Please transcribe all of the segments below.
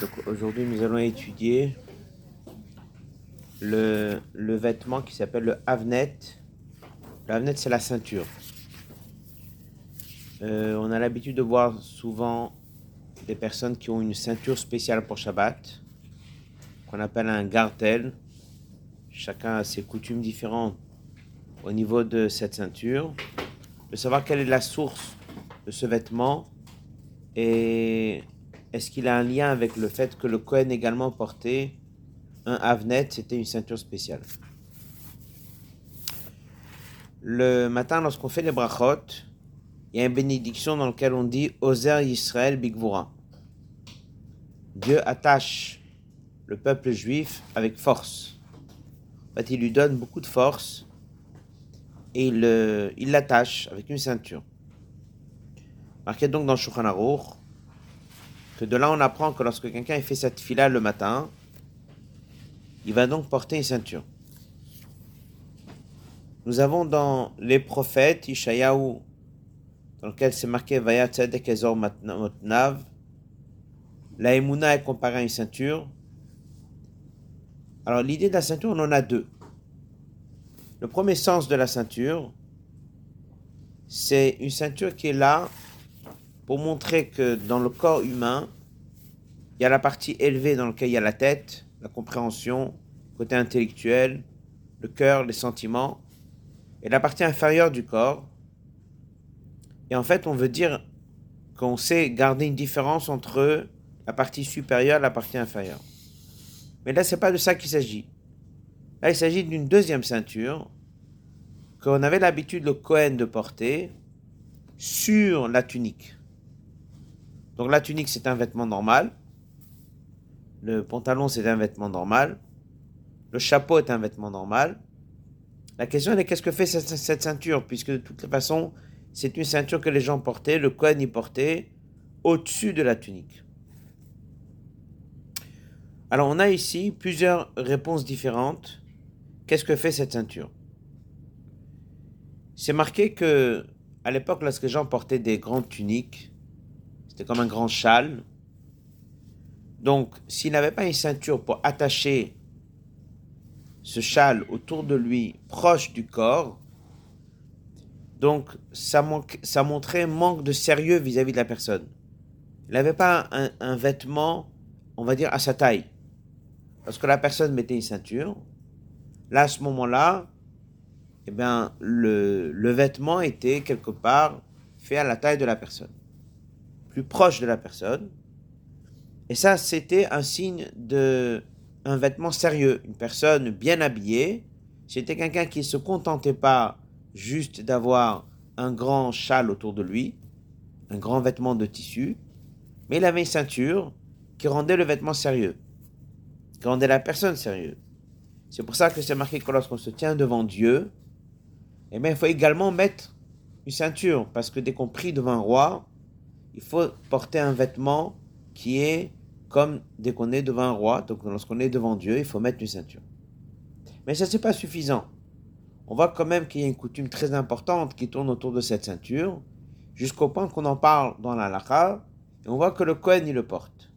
Donc aujourd'hui, nous allons étudier le, le vêtement qui s'appelle le havnet. Le havnet, c'est la ceinture. Euh, on a l'habitude de voir souvent des personnes qui ont une ceinture spéciale pour Shabbat, qu'on appelle un gartel. Chacun a ses coutumes différentes au niveau de cette ceinture. De savoir quelle est la source de ce vêtement et est-ce qu'il a un lien avec le fait que le Cohen également portait un Avnet, c'était une ceinture spéciale? Le matin, lorsqu'on fait les brachot, il y a une bénédiction dans laquelle on dit Ozer Yisrael Bigvura. Dieu attache le peuple juif avec force. En fait, il lui donne beaucoup de force et il l'attache avec une ceinture. Marqué donc dans Shulchan que de là on apprend que lorsque quelqu'un fait cette fila le matin, il va donc porter une ceinture. Nous avons dans les prophètes, Ishayahu, dans lequel c'est marqué Vaya Tzedek Ezor Motnav, la Emouna est comparée à une ceinture. Alors l'idée de la ceinture, on en a deux. Le premier sens de la ceinture, c'est une ceinture qui est là pour montrer que dans le corps humain, il y a la partie élevée dans laquelle il y a la tête, la compréhension, côté intellectuel, le cœur, les sentiments, et la partie inférieure du corps. Et en fait, on veut dire qu'on sait garder une différence entre la partie supérieure et la partie inférieure. Mais là, c'est pas de ça qu'il s'agit. Là, il s'agit d'une deuxième ceinture qu'on avait l'habitude le Cohen de porter sur la tunique. Donc la tunique, c'est un vêtement normal. Le pantalon, c'est un vêtement normal. Le chapeau est un vêtement normal. La question est qu'est-ce que fait cette, ceinture? Puisque de toute façon, c'est une ceinture que les gens portaient, le Kohen y portait au-dessus de la tunique. Alors on a ici plusieurs réponses différentes. Qu'est-ce que fait cette ceinture? C'est marqué que à l'époque, lorsque les gens portaient des grandes tuniques, c'était comme un grand châle. Donc, s'il n'avait pas une ceinture pour attacher ce châle autour de lui, proche du corps, donc ça, ça montrait manque de sérieux vis-à-vis de la personne. Il n'avait pas un, vêtement, on va dire, à sa taille. Parce que la personne mettait une ceinture. Là, à ce moment-là, eh bien, le, le vêtement était quelque part fait à la taille de la personne plus proche de la personne. Et ça, c'était un signe de un vêtement sérieux, une personne bien habillée. C'était quelqu'un qui ne se contentait pas juste d'avoir un grand châle autour de lui, un grand vêtement de tissu, mais il avait une ceinture qui rendait le vêtement sérieux, qui rendait la personne sérieuse. C'est pour ça que c'est marqué que lorsqu'on se tient devant Dieu, eh bien, il faut également mettre une ceinture, parce que dès qu'on prie devant un roi, il faut porter un vêtement qui est comme dès qu'on est devant un roi, donc lorsqu'on est devant Dieu, il faut mettre une ceinture. Mais ça, c'est pas suffisant. On voit quand même qu'il y a une coutume très importante qui tourne autour de cette ceinture, jusqu'au point qu'on en parle dans la lacha, et on voit que le Kohen, il le porte.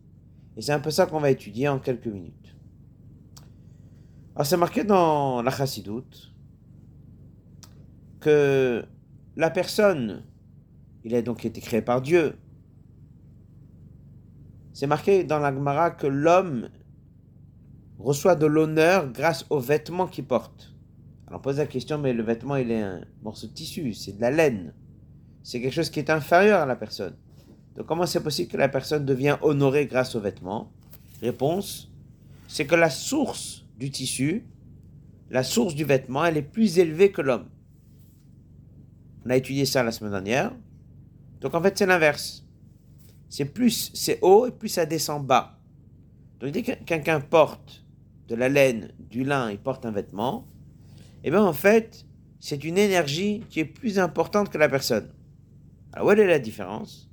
Et c'est un peu ça qu'on va étudier en quelques minutes. Alors, c'est marqué dans la Chassidoute que la personne, il a donc été créé par Dieu, c'est marqué dans la Gemara que l'homme reçoit de l'honneur grâce aux vêtements qu'il porte. Alors on pose la question, mais le vêtement, il est un morceau de tissu, c'est de la laine. C'est quelque chose qui est inférieur à la personne. Donc comment c'est possible que la personne devienne honorée grâce aux vêtements Réponse, c'est que la source du tissu, la source du vêtement, elle est plus élevée que l'homme. On a étudié ça la semaine dernière. Donc en fait, c'est l'inverse c'est plus c'est haut et plus ça descend bas. Donc dès que quelqu'un porte de la laine, du lin, il porte un vêtement, et eh bien en fait, c'est une énergie qui est plus importante que la personne. Alors, où est la différence?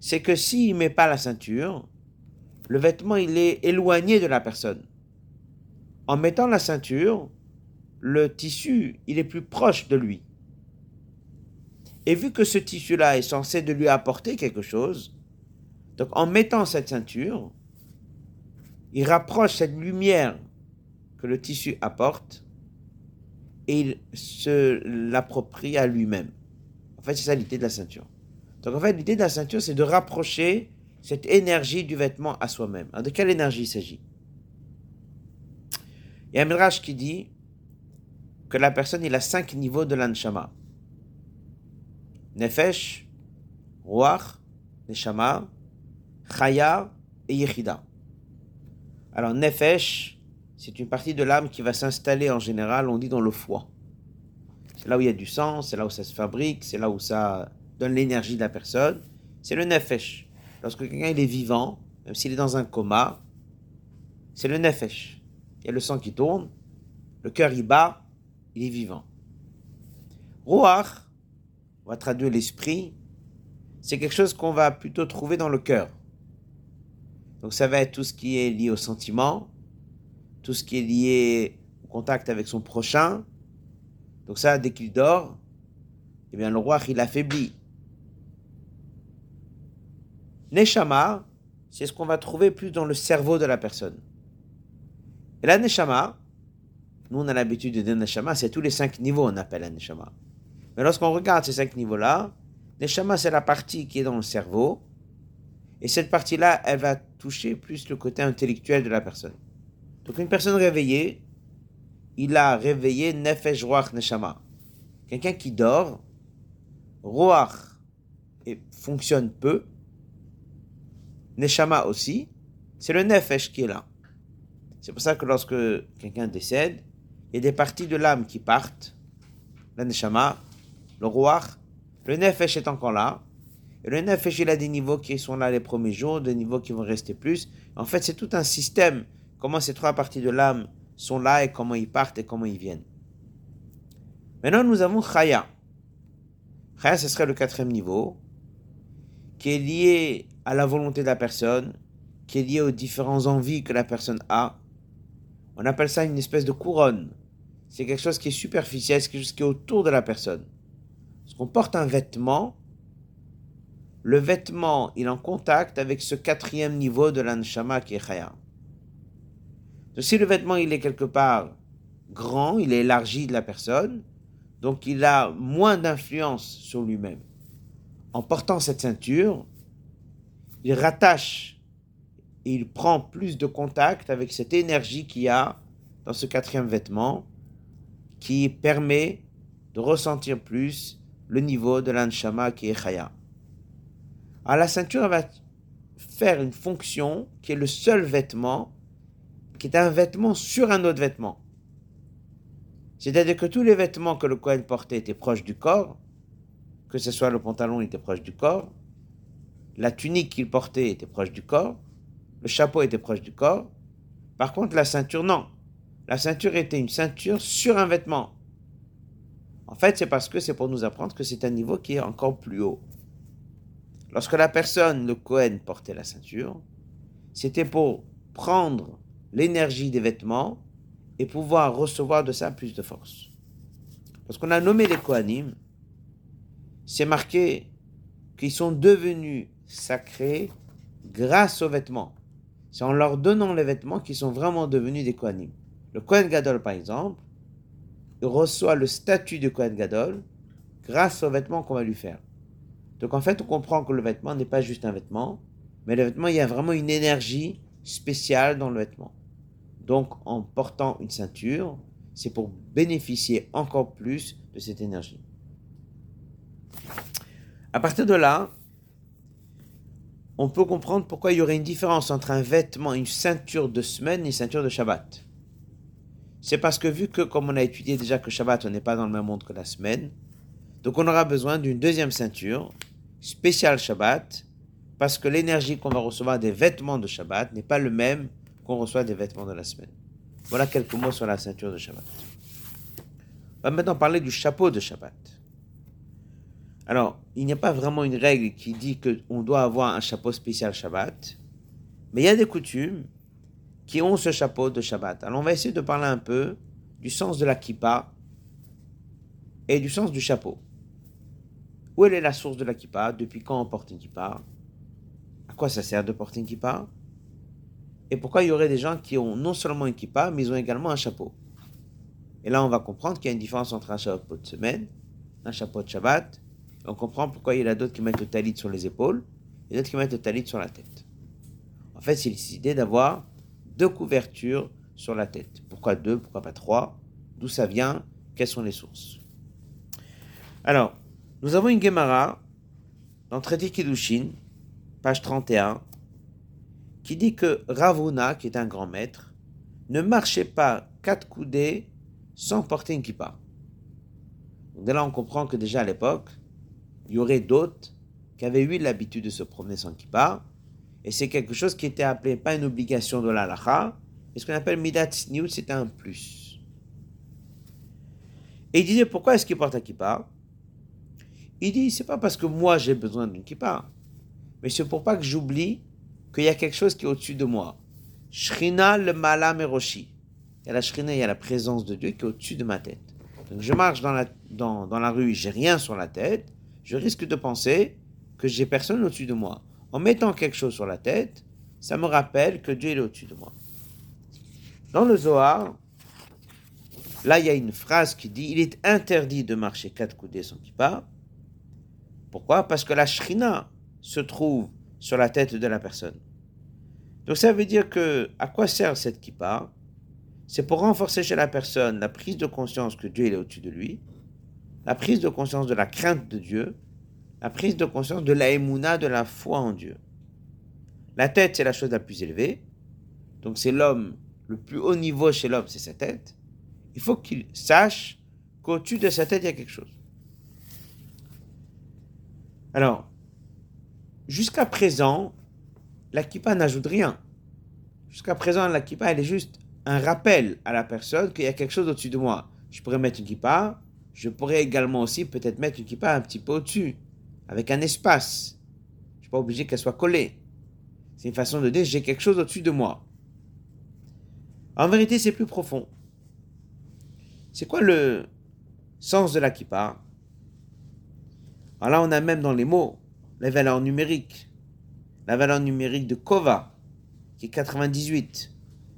C'est que s'il ne met pas la ceinture, le vêtement, il est éloigné de la personne. En mettant la ceinture, le tissu, il est plus proche de lui. Et vu que ce tissu-là est censé de lui apporter quelque chose, donc en mettant cette ceinture, il rapproche cette lumière que le tissu apporte et il se l'approprie à lui-même. En fait, c'est ça l'idée de la ceinture. Donc en fait, l'idée de la ceinture, c'est de rapprocher cette énergie du vêtement à soi-même. de quelle énergie il s'agit? Il y a un mirage qui dit que la personne, il a cinq niveaux de l'anshama. Nefesh, Ruach, Neshama, Chaya et Yechida. Alors, Nefesh, c'est une partie de l'âme qui va s'installer en général, on dit, dans le foie. C'est là où il y a du sang, c'est là où ça se fabrique, c'est là où ça donne l'énergie de la personne. C'est le Nefesh. Lorsque quelqu'un est vivant, même s'il est dans un coma, c'est le Nefesh. Il y a le sang qui tourne, le cœur y bat, il est vivant. Ruach, on va traduire l'esprit, c'est quelque chose qu'on va plutôt trouver dans le cœur. Donc ça va être tout ce qui est lié au sentiment, tout ce qui est lié au contact avec son prochain. Donc ça, dès qu'il dort, eh bien le roi, il affaiblit. Neshama, c'est ce qu'on va trouver plus dans le cerveau de la personne. Et la Neshama, nous on a l'habitude de dire Neshama, c'est tous les cinq niveaux on appelle la Neshama. Mais lorsqu'on regarde ces cinq niveaux-là, Neshama c'est la partie qui est dans le cerveau, et cette partie-là, elle va toucher plus le côté intellectuel de la personne. Donc une personne réveillée, il a réveillé Nefesh Ruach Neshama. Quelqu'un qui dort, Ruach et fonctionne peu, Neshama aussi, c'est le Nefesh qui est là. C'est pour ça que lorsque quelqu'un décède, il y a des parties de l'âme qui partent, la Neshama, le Ruach, le Nefesh est encore là, et le Nefesh, il a des niveaux qui sont là les premiers jours, des niveaux qui vont rester plus. En fait, c'est tout un système, comment ces trois parties de l'âme sont là et comment ils partent et comment ils viennent. Maintenant, nous avons Chaya. Chaya, ce serait le quatrième niveau, qui est lié à la volonté de la personne, qui est lié aux différentes envies que la personne a. On appelle ça une espèce de couronne. C'est quelque chose qui est superficiel, c'est quelque chose qui est autour de la personne. Parce qu'on porte un vêtement, le vêtement, il est en contact avec ce quatrième niveau de l'anshama qui est chaya. Donc si le vêtement, il est quelque part grand, il est élargi de la personne, donc il a moins d'influence sur lui-même. En portant cette ceinture, il rattache et il prend plus de contact avec cette énergie qu'il y a dans ce quatrième vêtement qui permet de ressentir plus le niveau de l'anshama qui est chaya. Alors la ceinture va faire une fonction qui est le seul vêtement, qui est un vêtement sur un autre vêtement. C'est-à-dire que tous les vêtements que le Kohen portait étaient proches du corps, que ce soit le pantalon était proche du corps, la tunique qu'il portait était proche du corps, le chapeau était proche du corps. Par contre, la ceinture, non. La ceinture était une ceinture sur un vêtement. En fait, c'est parce que c'est pour nous apprendre que c'est un niveau qui est encore plus haut. Lorsque la personne, le Cohen, portait la ceinture, c'était pour prendre l'énergie des vêtements et pouvoir recevoir de ça plus de force. Lorsqu'on a nommé les Kohanim, c'est marqué qu'ils sont devenus sacrés grâce aux vêtements. C'est en leur donnant les vêtements qu'ils sont vraiment devenus des Kohanim. Le Kohen Gadol, par exemple, reçoit le statut de Kohen Gadol grâce aux vêtements qu'on va lui faire. Donc en fait, on comprend que le vêtement n'est pas juste un vêtement, mais le vêtement, il y a vraiment une énergie spéciale dans le vêtement. Donc en portant une ceinture, c'est pour bénéficier encore plus de cette énergie. À partir de là, on peut comprendre pourquoi il y aurait une différence entre un vêtement, une ceinture de semaine et une ceinture de Shabbat. C'est parce que vu que, comme on a étudié déjà que Shabbat, on n'est pas dans le même monde que la semaine, donc on aura besoin d'une deuxième ceinture spécial Shabbat, parce que l'énergie qu'on va recevoir des vêtements de Shabbat n'est pas le même qu'on reçoit des vêtements de la semaine. Voilà quelques mots sur la ceinture de Shabbat. On va maintenant parler du chapeau de Shabbat. Alors, il n'y a pas vraiment une règle qui dit qu'on doit avoir un chapeau spécial Shabbat, mais il y a des coutumes qui ont ce chapeau de Shabbat. Alors, on va essayer de parler un peu du sens de la kippa et du sens du chapeau. Où est la source de la kippa Depuis quand on porte une kippa À quoi ça sert de porter une kippa Et pourquoi il y aurait des gens qui ont non seulement une kippa, mais ils ont également un chapeau. Et là, on va comprendre qu'il y a une différence entre un chapeau de semaine, un chapeau de Shabbat. On comprend pourquoi il y en a d'autres qui mettent le talit sur les épaules et d'autres qui mettent le talit sur la tête. En fait, c'est décidé d'avoir deux couvertures sur la tête. Pourquoi deux Pourquoi pas trois? D'où ça vient? Quelles sont les sources? Alors, nous avons une Gemara dans Traité Kiddushin, page 31, qui dit que Ravuna, qui est un grand maître, ne marchait pas quatre coudées sans porter une kippa. Donc là, on comprend que déjà à l'époque, il y aurait d'autres qui avaient eu l'habitude de se promener sans kippa, et c'est quelque chose qui était appelé pas une obligation de l'alacha, mais ce qu'on appelle midat tzniut, c'était un plus. Et il disait pourquoi est-ce qu'il porte un kippa? Il dit c'est pas parce que moi j'ai besoin d'une kippa, mais c'est pour pas que j'oublie qu'il y a quelque chose qui est au-dessus de moi. Shrina le malam eroshi. Il y a la shrina, il y a la présence de Dieu qui est au-dessus de ma tête. Donc je marche dans la, dans, dans la rue, j'ai rien sur la tête, je risque de penser que j'ai personne au-dessus de moi. En mettant quelque chose sur la tête, ça me rappelle que Dieu est au-dessus de moi. Dans le Zohar, là il y a une phrase qui dit il est interdit de marcher quatre coudées sans kippa. Pourquoi? Parce que la shrina se trouve sur la tête de la personne. Donc ça veut dire que à quoi sert cette kippa? C'est pour renforcer chez la personne la prise de conscience que Dieu est au-dessus de lui, la prise de conscience de la crainte de Dieu, la prise de conscience de la de la foi en Dieu. La tête, c'est la chose la plus élevée. Donc c'est l'homme, le plus haut niveau chez l'homme, c'est sa tête. Il faut qu'il sache qu'au-dessus de sa tête, il y a quelque chose. Alors, jusqu'à présent, la kippa n'ajoute rien. Jusqu'à présent, la kippa, elle est juste un rappel à la personne qu'il y a quelque chose au-dessus de moi. Je pourrais mettre une kippa, je pourrais également aussi peut-être mettre une kippa un petit peu au-dessus, avec un espace. Je ne suis pas obligé qu'elle soit collée. C'est une façon de dire j'ai quelque chose au-dessus de moi. En vérité, c'est plus profond. C'est quoi le sens de la kippa? Alors là, on a même dans les mots la valeur numérique. La valeur numérique de Kova, qui est 98.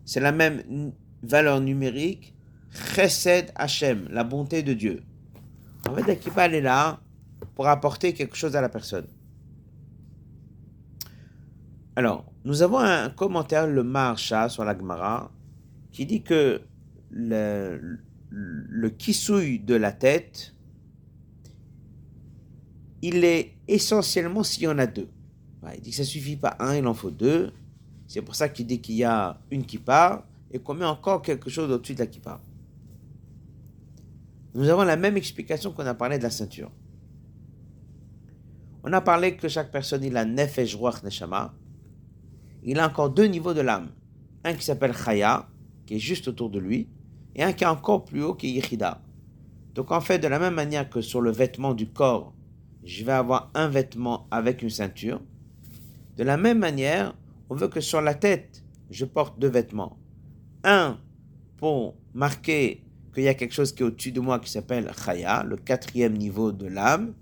C'est la même valeur numérique Chesed Hashem, la bonté de Dieu. En fait, la elle est là pour apporter quelque chose à la personne. Alors, nous avons un commentaire, le Maharsha, sur la Gemara, qui dit que le, le kisouille de la tête, il est essentiellement s'il y en a deux. il dit que ça ne suffit pas un, il en faut deux. C'est pour ça qu'il dit qu'il y a une qui part et qu'on met encore quelque chose au-dessus de la kippa. Nous avons la même explication qu'on a parlé de la ceinture. On a parlé que chaque personne, il a nefesh ruach neshama. Il a encore deux niveaux de l'âme. Un qui s'appelle chaya, qui est juste autour de lui, et un qui est encore plus haut, qui est yichida. Donc en fait, de la même manière que sur le vêtement du corps, je vais avoir un vêtement avec une ceinture. De la même manière, on veut que sur la tête, je porte deux vêtements. Un pour marquer qu'il y a quelque chose qui est au-dessus de moi qui s'appelle Chaya, le quatrième niveau de l'âme.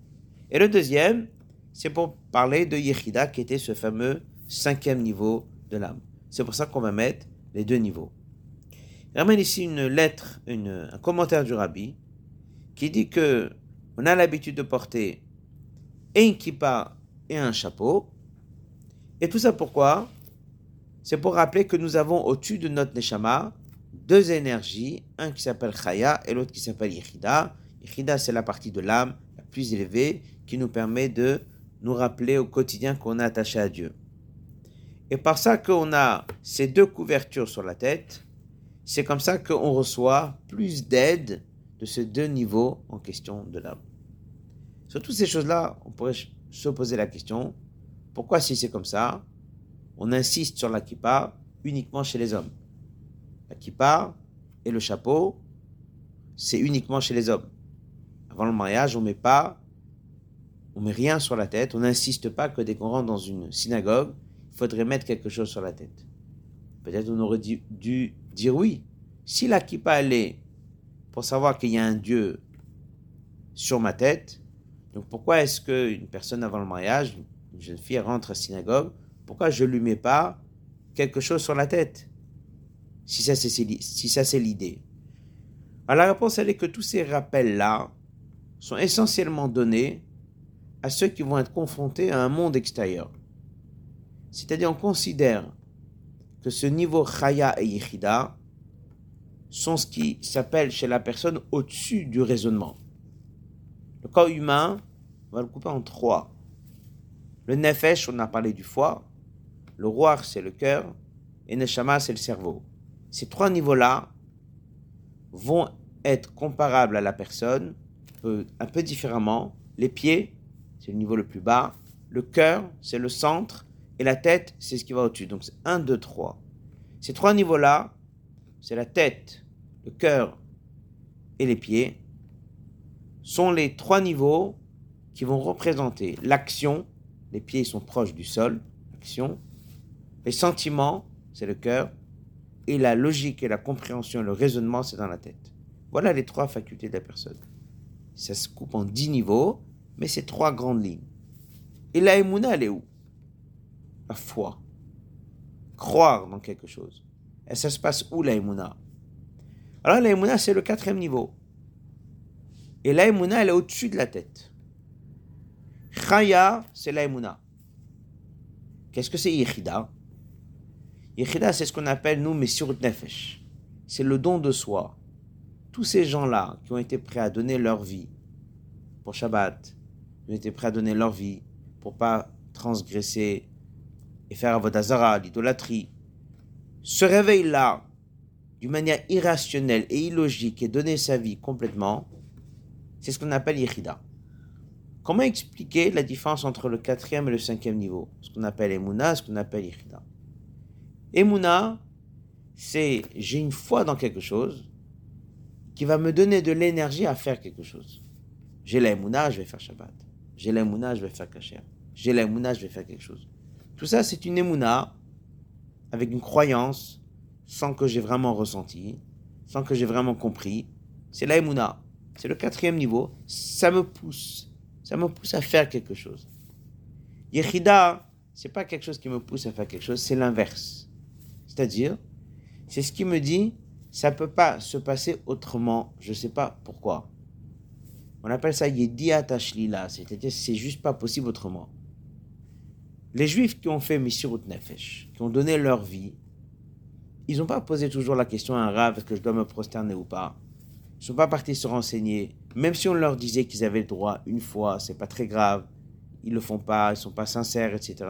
Et le deuxième, c'est pour parler de Yechida, qui était ce fameux cinquième niveau de l'âme. C'est pour ça qu'on va mettre les deux niveaux. Il ramène ici une lettre, un commentaire du rabbi, qui dit que on a l'habitude de porter et une kippa et un chapeau. Et tout ça pourquoi? C'est pour rappeler que nous avons au-dessus de notre neshama deux énergies, un qui s'appelle Chaya et l'autre qui s'appelle Yichida. Yichida, c'est la partie de l'âme la plus élevée qui nous permet de nous rappeler au quotidien qu'on est attaché à Dieu. Et par ça qu'on a ces deux couvertures sur la tête, c'est comme ça qu'on reçoit plus d'aide de ces deux niveaux en question de l'âme. Sur toutes ces choses-là, on pourrait se poser la question, pourquoi si c'est comme ça, on insiste sur la kippa uniquement chez les hommes? La kippa et le chapeau, c'est uniquement chez les hommes. Avant le mariage, on met pas, on met rien sur la tête, on n'insiste pas que dès qu'on rentre dans une synagogue, il faudrait mettre quelque chose sur la tête. Peut-être on aurait dû, dire oui. Si la kippa, est pour savoir qu'il y a un Dieu sur ma tête, donc pourquoi est-ce qu'une personne avant le mariage, une jeune fille rentre à la synagogue, pourquoi je lui mets pas quelque chose sur la tête? Si ça, c'est si ça, c'est l'idée. Alors la réponse, elle est que tous ces rappels-là sont essentiellement donnés à ceux qui vont être confrontés à un monde extérieur. C'est-à-dire, on considère que ce niveau Chaya et Yichida sont ce qui s'appelle chez la personne au-dessus du raisonnement. Le corps humain, on va le couper en trois. Le Nefesh, on a parlé du foie. Le Roi, c'est le cœur. Et Neshama, c'est le cerveau. Ces trois niveaux-là vont être comparables à la personne, un peu différemment. Les pieds, c'est le niveau le plus bas. Le cœur, c'est le centre. Et la tête, c'est ce qui va au-dessus. Donc c'est 1, 2, 3. Ces trois niveaux-là, c'est la tête, le cœur et les pieds, sont les trois niveaux qui vont représenter l'action, les pieds sont proches du sol, l'action, les sentiments, c'est le cœur, et la logique et la compréhension, le raisonnement, c'est dans la tête. Voilà les trois facultés de la personne. Ça se coupe en dix niveaux, mais c'est trois grandes lignes. Et la émouna, elle est où? La foi. Croire dans quelque chose. Et ça se passe où la émouna Alors la c'est le quatrième niveau. Et la émouna, elle est au-dessus de la tête. Chaya, c'est la. Qu'est-ce que c'est Yechida? Yechida, c'est ce qu'on appelle, nous, Messirut Nefesh. C'est le don de soi. Tous ces gens-là qui ont été prêts à donner leur vie pour Shabbat, été prêts à donner leur vie pour pas transgresser et faire Avodazara, l'idolâtrie, ce réveil-là, d'une manière irrationnelle et illogique, et donner sa vie complètement, c'est ce qu'on appelle Yechida. Comment expliquer la différence entre le quatrième et le cinquième niveau? Ce qu'on appelle Emouna, ce qu'on appelle Yechida. Emouna, c'est j'ai une foi dans quelque chose qui va me donner de l'énergie à faire quelque chose. J'ai la je vais faire Shabbat. J'ai la je vais faire Kacher. J'ai la je vais faire quelque chose. Tout ça, c'est une Emouna avec une croyance sans que j'ai vraiment ressenti, sans que j'ai vraiment compris. C'est la C'est le quatrième niveau. Ça me pousse ça me pousse à faire quelque chose. Yechida, c'est pas quelque chose qui me pousse à faire quelque chose, c'est l'inverse. C'est-à-dire, c'est ce qui me dit, ça peut pas se passer autrement, je sais pas pourquoi. On appelle ça Yediat Ashlila, c'est-à-dire c'est juste pas possible autrement. Les Juifs qui ont fait Mishirut Nefesh, qui ont donné leur vie, ils n'ont pas posé toujours la question à un rave est-ce que je dois me prosterner ou pas? Ils ne sont pas partis se renseigner. Même si on leur disait qu'ils avaient le droit une fois, c'est pas très grave, ils le font pas, ils sont pas sincères, etc.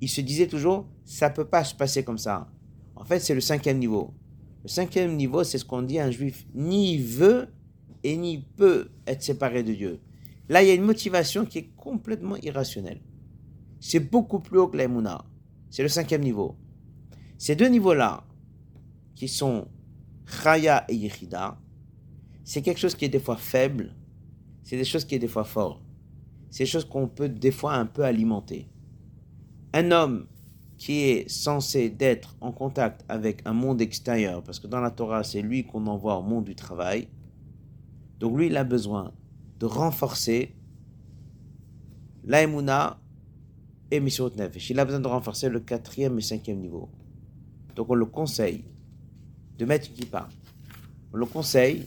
Ils se disaient toujours, ça peut pas se passer comme ça. En fait, c'est le cinquième niveau. Le cinquième niveau, c'est ce qu'on dit à un juif, ni veut et ni peut être séparé de Dieu. Là, il y a une motivation qui est complètement irrationnelle. C'est beaucoup plus haut que l'aimuna. C'est le cinquième niveau. Ces deux niveaux-là, qui sont Chaya et Yechida, c'est quelque chose qui est des fois faible, c'est des choses qui est des fois fort. C'est des choses qu'on peut des fois un peu alimenter. Un homme qui est censé d'être en contact avec un monde extérieur, parce que dans la Torah, c'est lui qu'on envoie au monde du travail. Donc lui, il a besoin de renforcer l'aïmouna et Mishot Nefesh. Il a besoin de renforcer le quatrième et cinquième niveau. Donc on le conseille de mettre une kippa. On le conseille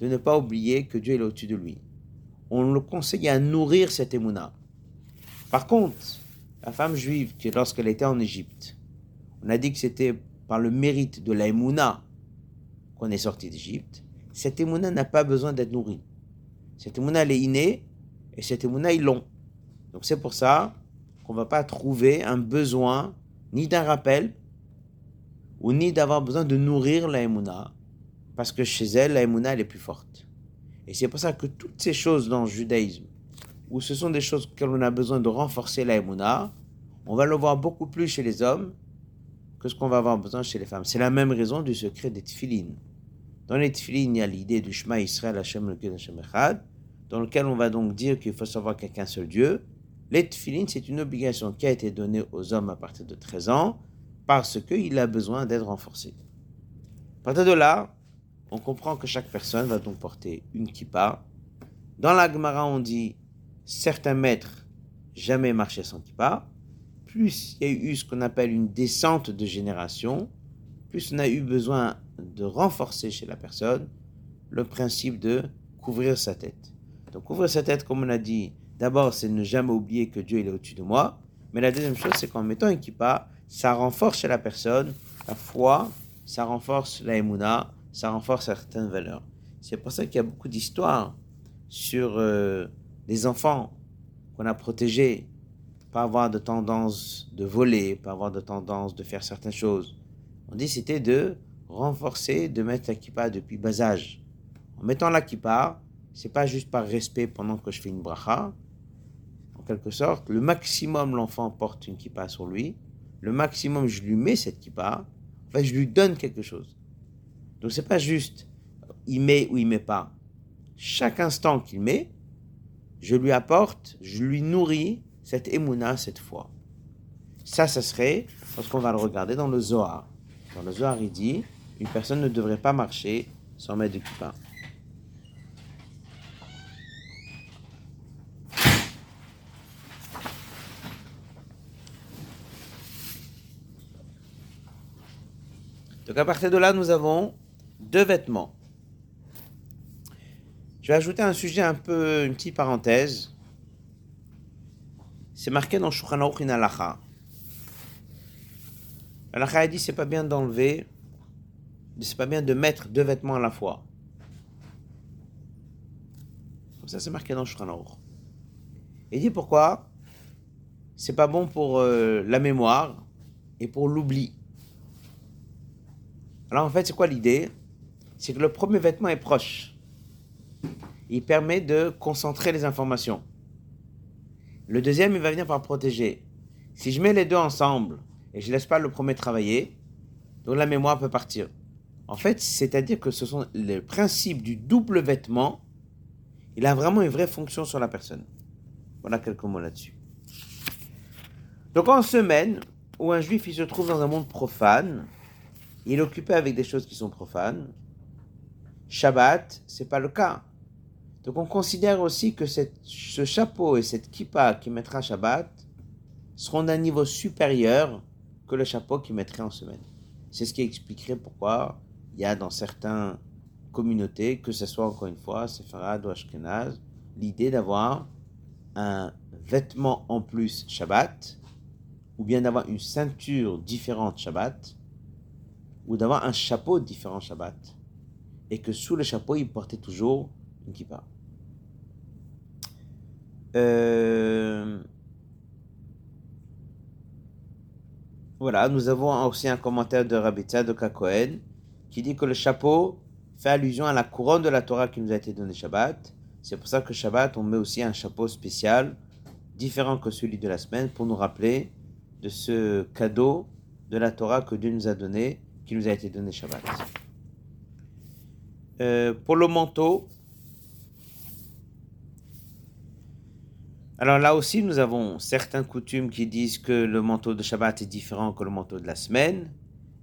de ne pas oublier que Dieu est au-dessus de lui. On le conseille à nourrir cette émouna. Par contre, la femme juive, qui lorsqu'elle était en Égypte, on a dit que c'était par le mérite de la émouna qu'on est sorti d'Égypte. Cette émouna n'a pas besoin d'être nourrie. Cette émouna, elle est innée, et cette émouna, ils l'ont. Donc c'est pour ça qu'on ne va pas trouver un besoin ni d'un rappel, ou ni d'avoir besoin de nourrir la émouna, parce que chez elle, la Emouna, elle est plus forte. Et c'est pour ça que toutes ces choses dans le judaïsme, où ce sont des choses que l'on a besoin de renforcer la Emouna, on va le voir beaucoup plus chez les hommes que ce qu'on va avoir besoin chez les femmes. C'est la même raison du secret des tefilines. Dans les il y a l'idée du Shema Israël Hashem Hashem Echad, dans lequel on va donc dire qu'il faut savoir qu'il n'y a qu'un seul Dieu. Les c'est une obligation qui a été donnée aux hommes à partir de 13 ans, parce qu'il a besoin d'être renforcé. À partir de là, on comprend que chaque personne va donc porter une kippa. Dans la Gemara, on dit certains maîtres jamais marcher sans kippa. plus il y a eu ce qu'on appelle une descente de génération, plus on a eu besoin de renforcer chez la personne le principe de couvrir sa tête. Donc couvrir sa tête, comme on a dit, d'abord c'est ne jamais oublier que Dieu il est au-dessus de moi, mais la deuxième chose c'est qu'en mettant un kippa, ça renforce chez la personne la foi, ça renforce la émouna, ça renforce certaines valeurs. C'est pour ça qu'il y a beaucoup d'histoires sur euh, les enfants qu'on a protégés, pas avoir de tendance de voler, pas avoir de tendance de faire certaines choses. On dit c'était de renforcer, de mettre la kippa depuis bas âge. En mettant la kippa, c'est pas juste par respect pendant que je fais une bracha. En quelque sorte, le maximum l'enfant porte une kippa sur lui, le maximum je lui mets cette kippa, en fait je lui donne quelque chose. Donc c'est pas juste il met ou il met pas. Chaque instant qu'il met, je lui apporte, je lui nourris cette émouna, cette foi. Ça, ça serait, lorsqu'on va le regarder dans le Zohar. Dans le Zohar, il dit, une personne ne devrait pas marcher sans mettre de kippah. Donc à partir de là, nous avons deux vêtements. Je vais ajouter un sujet un peu, une petite parenthèse. C'est marqué dans Shulchan Aruch in a dit c'est pas bien d'enlever, c'est pas bien de mettre deux vêtements à la fois. Comme ça, c'est marqué dans Shulchan Aruch. Il dit pourquoi C'est pas bon pour euh, la mémoire et pour l'oubli. Alors en fait, c'est quoi l'idée? C'est que le premier vêtement est proche il permet de concentrer les informations. Le deuxième, il va venir par protéger. Si je mets les deux ensemble et je ne laisse pas le premier travailler, donc la mémoire peut partir. En fait, c'est-à-dire que ce sont les principes du double vêtement. Il a vraiment une vraie fonction sur la personne. Voilà quelques mots là-dessus. Donc en semaine où un juif il se trouve dans un monde profane, il est occupé avec des choses qui sont profanes. Shabbat, c'est pas le cas. Donc on considère aussi que ce chapeau et cette kippa qui mettra Shabbat seront d'un niveau supérieur que le chapeau qui mettrait en semaine. C'est ce qui expliquerait pourquoi il y a dans certaines communautés, que ce soit encore une fois Sefarad ou Ashkenaz, l'idée d'avoir un vêtement en plus Shabbat, ou bien d'avoir une ceinture différente Shabbat, ou d'avoir un chapeau différent Shabbat, et que sous le chapeau, il portait toujours une kippa. Euh, voilà, nous avons aussi un commentaire de Rabbi de Cohen qui dit que le chapeau fait allusion à la couronne de la Torah qui nous a été donnée Shabbat. C'est pour ça que Shabbat, on met aussi un chapeau spécial, différent que celui de la semaine, pour nous rappeler de ce cadeau de la Torah que Dieu nous a donné, qui nous a été donné Shabbat. Euh, pour le manteau, Alors là aussi, nous avons certaines coutumes qui disent que le manteau de Shabbat est différent que le manteau de la semaine.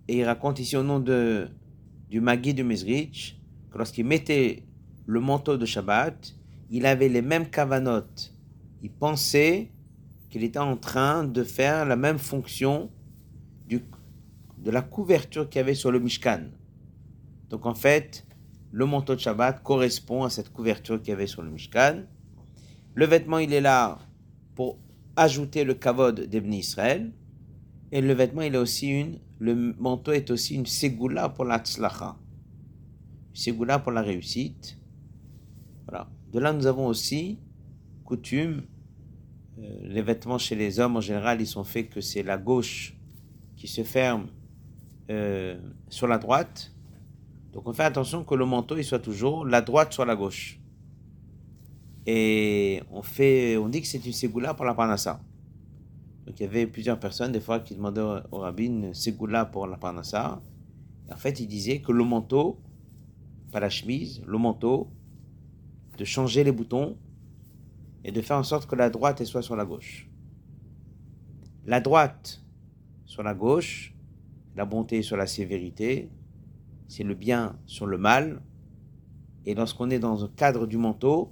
Et il raconte ici au nom de, du Magui de Mezrich que lorsqu'il mettait le manteau de Shabbat, il avait les mêmes cavanotes. Il pensait qu'il était en train de faire la même fonction du, de la couverture qu'il y avait sur le Mishkan. Donc en fait, le manteau de Shabbat correspond à cette couverture qu'il y avait sur le Mishkan. Le vêtement, il est là pour ajouter le kavod d'Ebni Israël. Et le vêtement, il est aussi une, le manteau est aussi une ségoula pour la tzlacha. Ségoula pour la réussite. Voilà. De là, nous avons aussi coutume. Euh, les vêtements chez les hommes, en général, ils sont faits que c'est la gauche qui se ferme euh, sur la droite. Donc on fait attention que le manteau il soit toujours la droite sur la gauche. Et on, fait, on dit que c'est une ségoula pour la parnassa. Donc il y avait plusieurs personnes, des fois, qui demandaient au rabbin une ségoula pour la parnassa. En fait, il disait que le manteau, pas la chemise, le manteau, de changer les boutons et de faire en sorte que la droite soit sur la gauche. La droite sur la gauche, la bonté sur la sévérité, c'est le bien sur le mal. Et lorsqu'on est dans le cadre du manteau,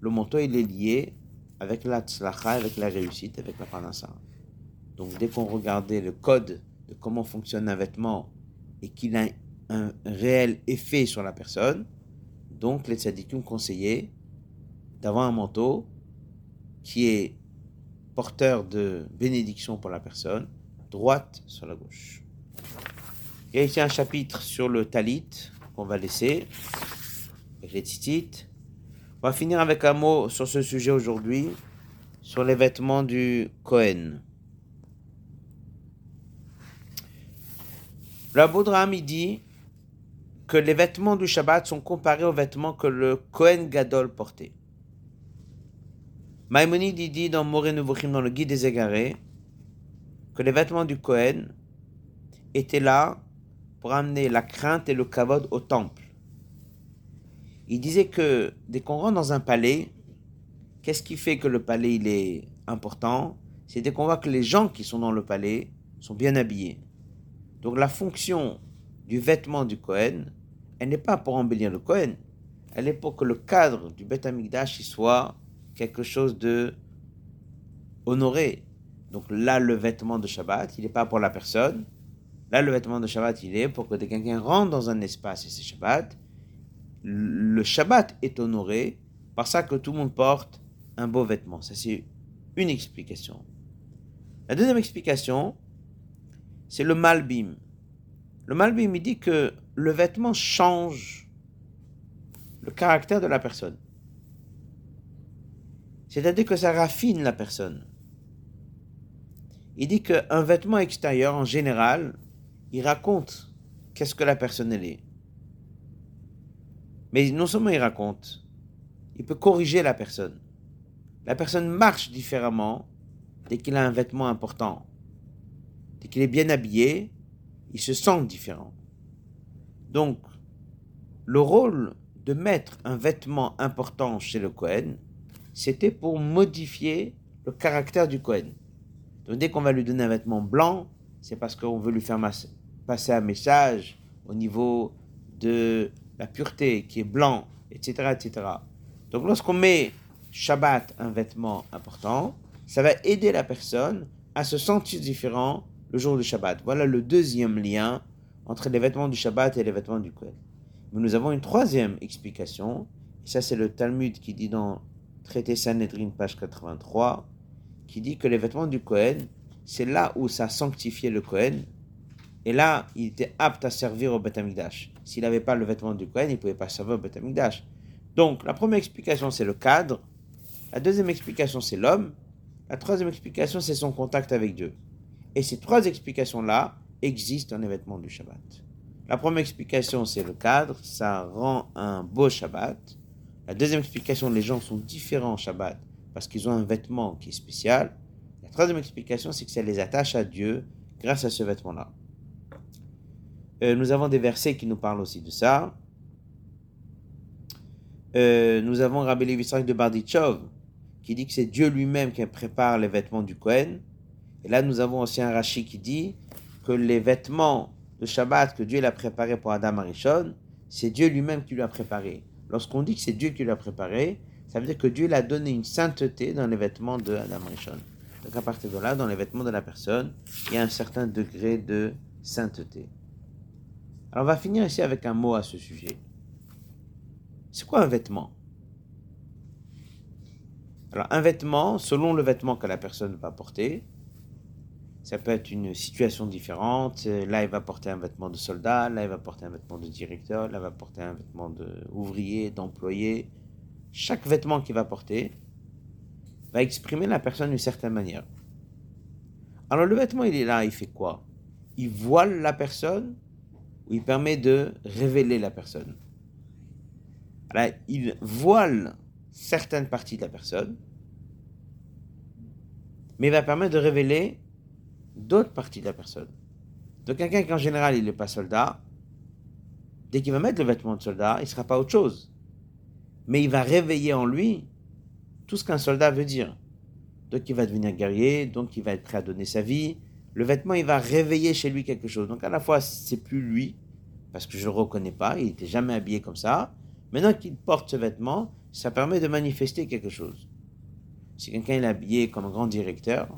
le manteau il est lié avec la tzlacha, avec la réussite, avec la panassa. Donc dès qu'on regardait le code de comment fonctionne un vêtement et qu'il a un réel effet sur la personne, donc les tzadikim conseillaient d'avoir un manteau qui est porteur de bénédiction pour la personne, droite sur la gauche. Il y a ici un chapitre sur le talit qu'on va laisser, avec les titites. On va finir avec un mot sur ce sujet aujourd'hui, sur les vêtements du Kohen. Le Boudraham, il dit que les vêtements du Shabbat sont comparés aux vêtements que le Kohen Gadol portait. Maïmonide dit dans Moré dans le Guide des Égarés, que les vêtements du Kohen étaient là pour amener la crainte et le kavod au temple. Il disait que dès qu'on rentre dans un palais, qu'est-ce qui fait que le palais est important? C'est dès qu'on voit que les gens qui sont dans le palais sont bien habillés. Donc la fonction du vêtement du Kohen, elle n'est pas pour embellir le Kohen, elle est pour que le cadre du Beth Amikdash soit quelque chose de honoré. Donc là, le vêtement de Shabbat, il n'est pas pour la personne. Là, le vêtement de Shabbat, il est pour que quelqu'un rentre dans un espace et c'est Shabbat. Le Shabbat est honoré par ça que tout le monde porte un beau vêtement. Ça, c'est une explication. La deuxième explication, c'est le malbim. Le malbim, il dit que le vêtement change le caractère de la personne. C'est-à-dire que ça raffine la personne. Il dit qu'un vêtement extérieur, en général, il raconte qu'est-ce que la personne elle est. Mais non seulement il raconte, il peut corriger la personne. La personne marche différemment dès qu'il a un vêtement important. Dès qu'il est bien habillé, il se sent différent. Donc, le rôle de mettre un vêtement important chez le Cohen, c'était pour modifier le caractère du Cohen. Donc, dès qu'on va lui donner un vêtement blanc, c'est parce qu'on veut lui faire passer un message au niveau de la pureté qui est blanc, etc. etc. Donc, lorsqu'on met Shabbat un vêtement important, ça va aider la personne à se sentir différent le jour du Shabbat. Voilà le deuxième lien entre les vêtements du Shabbat et les vêtements du Kohen. Mais nous avons une troisième explication, et ça c'est le Talmud qui dit dans Traité Sanhedrin, page 83, qui dit que les vêtements du Kohen, c'est là où ça sanctifiait le Kohen, et là, il était apte à servir au Beth S'il n'avait pas le vêtement du Kohen, il ne pouvait pas servir au Beth Donc, la première explication, c'est le cadre. La deuxième explication, c'est l'homme. La troisième explication, c'est son contact avec Dieu. Et ces trois explications-là existent dans les vêtements du Shabbat. La première explication, c'est le cadre, ça rend un beau Shabbat. La deuxième explication, les gens sont différents au Shabbat parce qu'ils ont un vêtement qui est spécial. La troisième explication, c'est que ça les attache à Dieu grâce à ce vêtement-là. Euh, nous avons des versets qui nous parlent aussi de ça. Euh, nous avons Rabbi Levi de Bardichov qui dit que c'est Dieu lui-même qui prépare les vêtements du Kohen là, nous avons aussi un Rashi qui dit que les vêtements de Shabbat que Dieu l'a préparé pour Adam Arishon, c'est Dieu lui-même qui lui a préparé. Lorsqu'on dit que c'est Dieu qui lui a préparé, ça veut dire que Dieu l'a donné une sainteté dans les vêtements de Adam Arishon. Donc à partir de là, dans les vêtements de la personne, il y a un certain degré de sainteté. Alors on va finir ici avec un mot à ce sujet. C'est quoi un vêtement? Alors un vêtement, selon le vêtement que la personne va porter, ça peut être une situation différente. Là, il va porter un vêtement de soldat, là, il va porter un vêtement de directeur, là, il va porter un vêtement d'ouvrier, d'employé. Chaque vêtement qu'il va porter va exprimer la personne d'une certaine manière. Alors, le vêtement, il est là, il fait quoi? Il voile la personne ou il permet de révéler la personne? Il voile certaines parties de la personne, mais il va permettre de révéler d'autres parties de la personne. Donc quelqu'un qui en général il n'est pas soldat, dès qu'il va mettre le vêtement de soldat, il ne sera pas autre chose. Mais il va réveiller en lui tout ce qu'un soldat veut dire. Donc il va devenir guerrier, donc il va être prêt à donner sa vie. Le vêtement, il va réveiller chez lui quelque chose. Donc à la fois, c'est plus lui, parce que je ne le reconnais pas, il n'était jamais habillé comme ça. Maintenant qu'il porte ce vêtement, ça permet de manifester quelque chose. Si quelqu'un est habillé comme un grand directeur,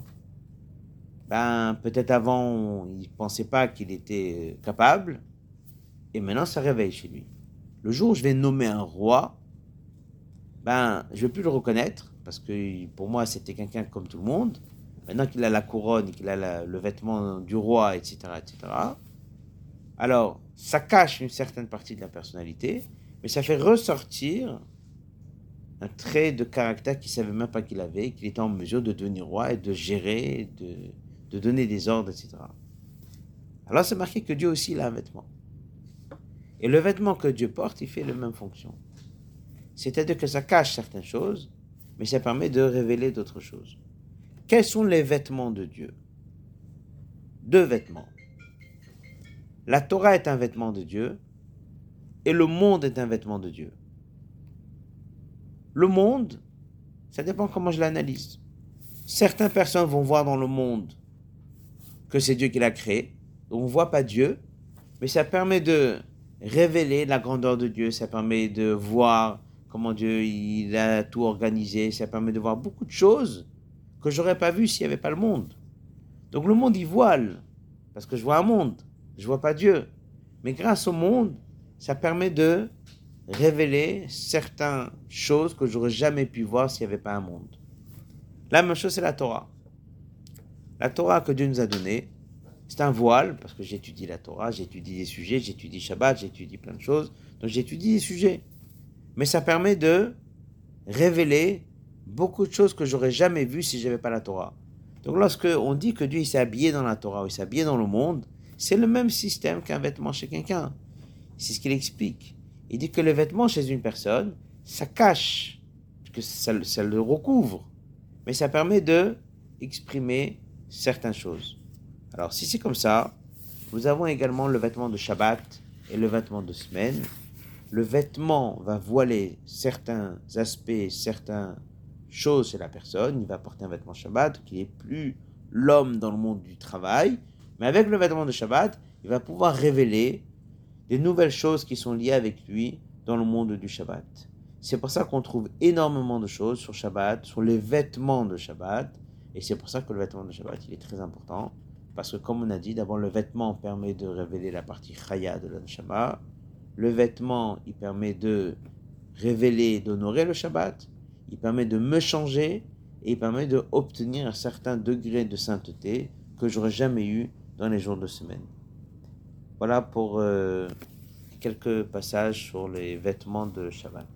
ben, peut-être avant, il ne pensait pas qu'il était capable, et maintenant ça réveille chez lui. Le jour où je vais nommer un roi, ben, je ne vais plus le reconnaître, parce que pour moi, c'était quelqu'un comme tout le monde. Maintenant qu'il a la couronne, qu'il a le vêtement du roi, etc., etc., alors ça cache une certaine partie de la personnalité, mais ça fait ressortir un trait de caractère qu'il savait même pas qu'il avait, qu'il était en mesure de devenir roi et de gérer, de, de donner des ordres, etc. Alors c'est marqué que Dieu aussi a un vêtement. Et le vêtement que Dieu porte, il fait la même fonction. C'est-à-dire que ça cache certaines choses, mais ça permet de révéler d'autres choses. Quels sont les vêtements de Dieu? Deux vêtements. La Torah est un vêtement de Dieu et le monde est un vêtement de Dieu. Le monde, ça dépend comment je l'analyse. Certaines personnes vont voir dans le monde que c'est Dieu qui l'a créé. On ne voit pas Dieu, mais ça permet de révéler la grandeur de Dieu, ça permet de voir comment Dieu il a tout organisé, ça permet de voir beaucoup de choses que j'aurais pas vues s'il n'y avait pas le monde. Donc le monde il voile, parce que je vois un monde, je vois pas Dieu. Mais grâce au monde, ça permet de révéler certaines choses que j'aurais jamais pu voir s'il n'y avait pas un monde. La même chose c'est la Torah. La Torah que Dieu nous a donnée, c'est un voile, parce que j'étudie la Torah, j'étudie des sujets, j'étudie Shabbat, j'étudie plein de choses, donc j'étudie des sujets. Mais ça permet de révéler beaucoup de choses que j'aurais jamais vues si je n'avais pas la Torah. Donc lorsque on dit que Dieu s'est habillé dans la Torah ou il s'est habillé dans le monde, c'est le même système qu'un vêtement chez quelqu'un. C'est ce qu'il explique. Il dit que le vêtement chez une personne, ça cache, que ça, ça le recouvre, mais ça permet de exprimer certaines choses. Alors, si c'est comme ça, nous avons également le vêtement de Shabbat et le vêtement de semaine. Le vêtement va voiler certains aspects, certaines choses chez la personne. Il va porter un vêtement Shabbat qui est plus l'homme dans le monde du travail. Mais avec le vêtement de Shabbat, il va pouvoir révéler des nouvelles choses qui sont liées avec lui dans le monde du Shabbat. C'est pour ça qu'on trouve énormément de choses sur Shabbat, sur les vêtements de Shabbat. Et c'est pour ça que le vêtement de Shabbat, il est très important. Parce que comme on a dit, d'abord le vêtement permet de révéler la partie chaya de l'anshama. Le vêtement, il permet de révéler, d'honorer le Shabbat. Il permet de me changer et il permet d'obtenir un certain degré de sainteté que j'aurais jamais eu dans les jours de semaine. Voilà pour euh, quelques passages sur les vêtements de Shabbat.